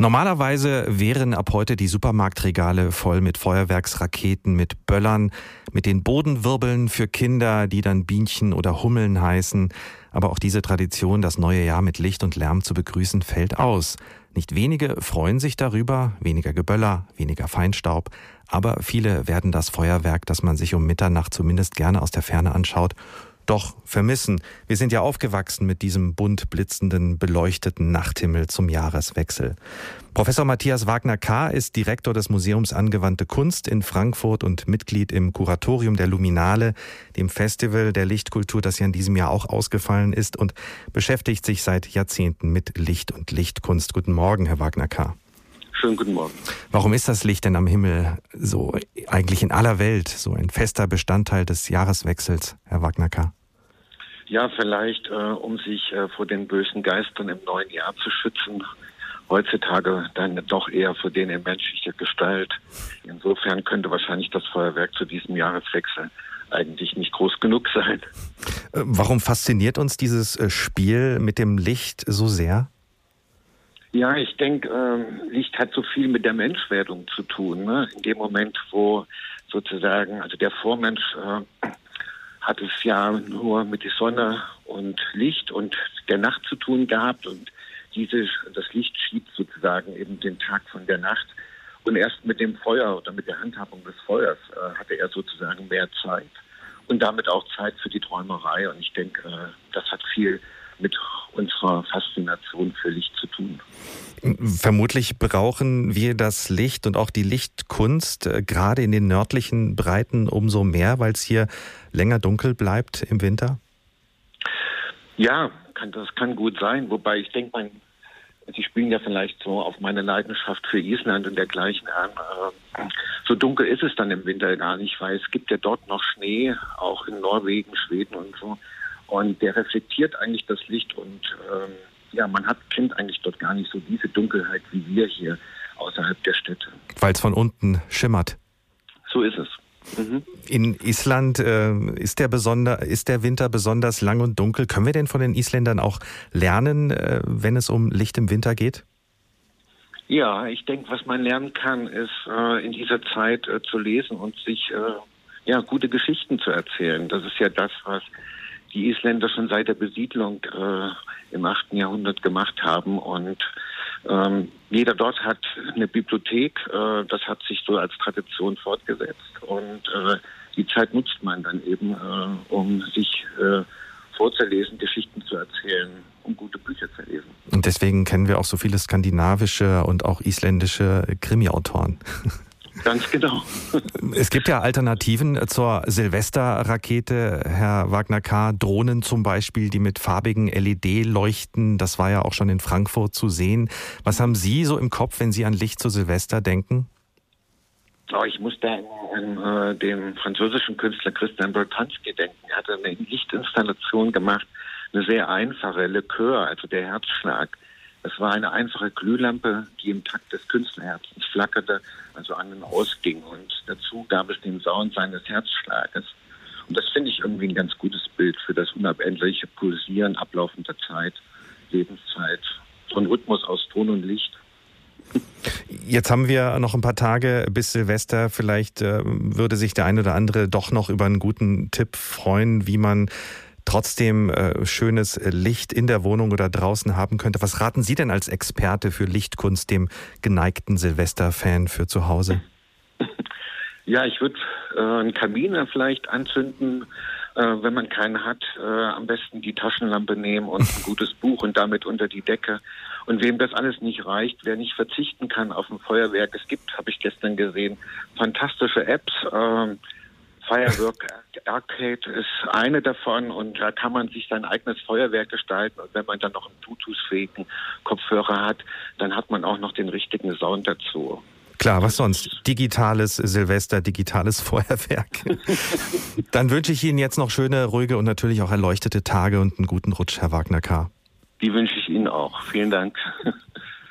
Normalerweise wären ab heute die Supermarktregale voll mit Feuerwerksraketen, mit Böllern, mit den Bodenwirbeln für Kinder, die dann Bienchen oder Hummeln heißen. Aber auch diese Tradition, das neue Jahr mit Licht und Lärm zu begrüßen, fällt aus. Nicht wenige freuen sich darüber, weniger Geböller, weniger Feinstaub, aber viele werden das Feuerwerk, das man sich um Mitternacht zumindest gerne aus der Ferne anschaut, doch vermissen. Wir sind ja aufgewachsen mit diesem bunt blitzenden, beleuchteten Nachthimmel zum Jahreswechsel. Professor Matthias Wagner-K. ist Direktor des Museums Angewandte Kunst in Frankfurt und Mitglied im Kuratorium der Luminale, dem Festival der Lichtkultur, das ja in diesem Jahr auch ausgefallen ist und beschäftigt sich seit Jahrzehnten mit Licht und Lichtkunst. Guten Morgen, Herr Wagner-K. Schönen guten Morgen. Warum ist das Licht denn am Himmel so eigentlich in aller Welt so ein fester Bestandteil des Jahreswechsels, Herr Wagner-K.? Ja, vielleicht, äh, um sich äh, vor den bösen Geistern im neuen Jahr zu schützen. Heutzutage dann doch eher vor denen in menschlicher Gestalt. Insofern könnte wahrscheinlich das Feuerwerk zu diesem Jahreswechsel eigentlich nicht groß genug sein. Äh, warum fasziniert uns dieses äh, Spiel mit dem Licht so sehr? Ja, ich denke, äh, Licht hat so viel mit der Menschwerdung zu tun. Ne? In dem Moment, wo sozusagen, also der Vormensch äh, hat es ja nur mit der Sonne und Licht und der Nacht zu tun gehabt und diese, das Licht schiebt sozusagen eben den Tag von der Nacht. Und erst mit dem Feuer oder mit der Handhabung des Feuers äh, hatte er sozusagen mehr Zeit und damit auch Zeit für die Träumerei. Und ich denke, äh, das hat viel mit unserer Faszination für Licht zu tun. Vermutlich brauchen wir das Licht und auch die Lichtkunst äh, gerade in den nördlichen Breiten umso mehr, weil es hier länger dunkel bleibt im Winter? Ja, kann, das kann gut sein. Wobei ich denke, mein, Sie spielen ja vielleicht so auf meine Leidenschaft für Island und dergleichen an. Äh, so dunkel ist es dann im Winter gar nicht, weil es gibt ja dort noch Schnee, auch in Norwegen, Schweden und so. Und der reflektiert eigentlich das Licht und ähm, ja, man hat, kennt eigentlich dort gar nicht so diese Dunkelheit wie wir hier außerhalb der Städte. Weil es von unten schimmert. So ist es. Mhm. In Island äh, ist, der besonder, ist der Winter besonders lang und dunkel. Können wir denn von den Isländern auch lernen, äh, wenn es um Licht im Winter geht? Ja, ich denke, was man lernen kann, ist äh, in dieser Zeit äh, zu lesen und sich äh, ja gute Geschichten zu erzählen. Das ist ja das, was die Isländer schon seit der Besiedlung äh, im 8. Jahrhundert gemacht haben. Und ähm, jeder dort hat eine Bibliothek. Äh, das hat sich so als Tradition fortgesetzt. Und äh, die Zeit nutzt man dann eben, äh, um sich äh, vorzulesen, Geschichten zu erzählen, um gute Bücher zu lesen. Und deswegen kennen wir auch so viele skandinavische und auch isländische Krimi-Autoren. Ganz genau. Es gibt ja Alternativen zur Silvesterrakete, Herr Wagner K. Drohnen zum Beispiel, die mit farbigen LED-Leuchten, das war ja auch schon in Frankfurt zu sehen. Was haben Sie so im Kopf, wenn Sie an Licht zu Silvester denken? Oh, ich muss da an äh, dem französischen Künstler Christian Bertansky denken. Er hatte eine Lichtinstallation gemacht, eine sehr einfache Likör, also der Herzschlag es war eine einfache Glühlampe, die im Takt des Künstlerherzens flackerte, also an und ausging. Und dazu gab es den Sound seines Herzschlages. Und das finde ich irgendwie ein ganz gutes Bild für das unabendliche Pulsieren ablaufender Zeit, Lebenszeit, ein Rhythmus aus Ton und Licht. Jetzt haben wir noch ein paar Tage bis Silvester. Vielleicht äh, würde sich der eine oder andere doch noch über einen guten Tipp freuen, wie man trotzdem äh, schönes Licht in der Wohnung oder draußen haben könnte. Was raten Sie denn als Experte für Lichtkunst dem geneigten Silvester-Fan für zu Hause? Ja, ich würde äh, einen Kamin vielleicht anzünden. Äh, wenn man keinen hat, äh, am besten die Taschenlampe nehmen und ein gutes Buch und damit unter die Decke. Und wem das alles nicht reicht, wer nicht verzichten kann auf ein Feuerwerk, es gibt, habe ich gestern gesehen, fantastische Apps. Äh, Firework Arcade ist eine davon und da kann man sich sein eigenes Feuerwerk gestalten und wenn man dann noch einen Bluetooth-fähigen Kopfhörer hat, dann hat man auch noch den richtigen Sound dazu. Klar, was sonst? Digitales Silvester, digitales Feuerwerk. Dann wünsche ich Ihnen jetzt noch schöne, ruhige und natürlich auch erleuchtete Tage und einen guten Rutsch, Herr Wagner K. Die wünsche ich Ihnen auch. Vielen Dank.